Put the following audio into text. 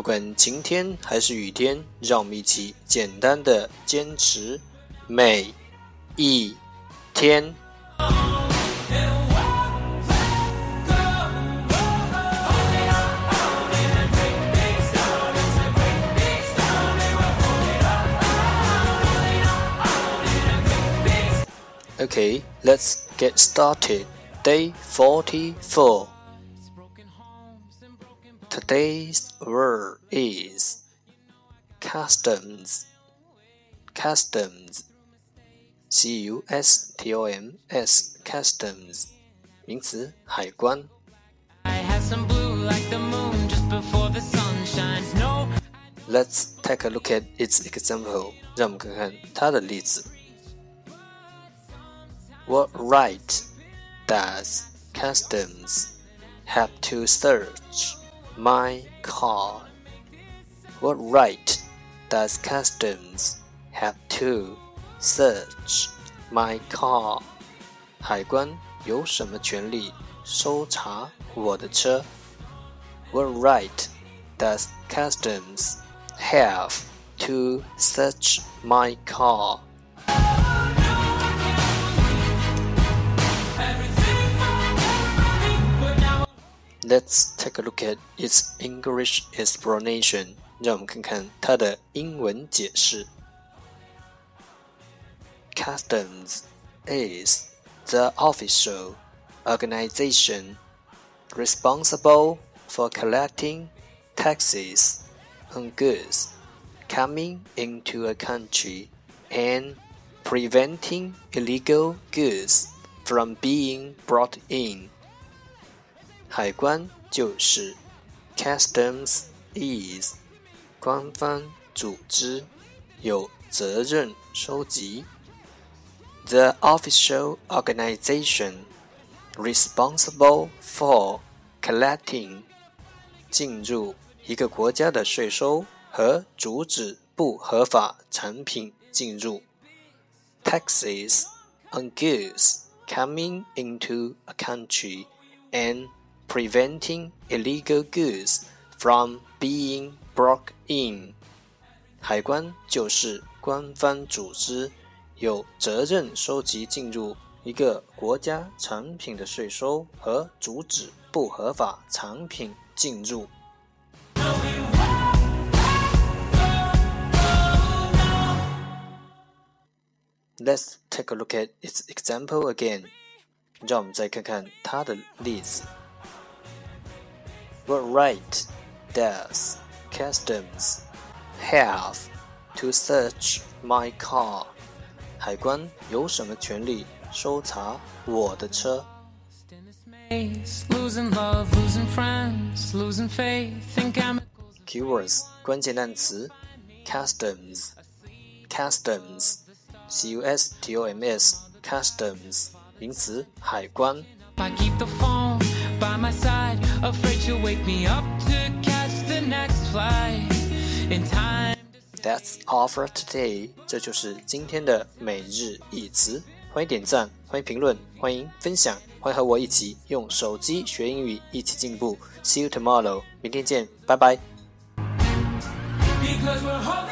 不管晴天还是雨天，让我们一起简单的坚持每一天。Okay, let's get started. Day 44. Today's word is customs. Customs. C U S T O M S. Customs. 名词，海关。 I had some blue like the moon just before the sun shines. No, Let's take a look at its example. 让我们看看它的例子。What right does customs have to search my car? What right does customs have to search my car? 海关有什么权利搜查我的车？What right does customs have to search my car? Let's take a look at its English explanation. 让我们看看它的英文解释。Customs is the official organization responsible for collecting taxes on goods coming into a country and preventing illegal goods from being brought in. 海关就是 customs is 官方组织，有责任收集。The official organization responsible for collecting 进入一个国家的税收和阻止不合法产品进入。Taxes on goods coming into a country and preventing illegal goods from being brought in。海关就是官方组织，有责任收集进入一个国家产品的税收和阻止不合法产品进入。Let's take a look at its example again. 让我们再看看它的例子。 What right does customs have to search my car? 海关有什么权利搜查我的车 in this maze, losing love, losing friends, losing faith in chemicals. ？Keywords 关键单词：customs, customs, c u s t o m s, customs 名词，海关。 I keep the phone by my side, afraid you'll wake me up to catch the next flight in time. That's all for today。这就是今天的每日一词。欢迎点赞，欢迎评论，欢迎分享，欢迎和我一起用手机学英语，一起进步。See you tomorrow，明天见，拜拜。Because we're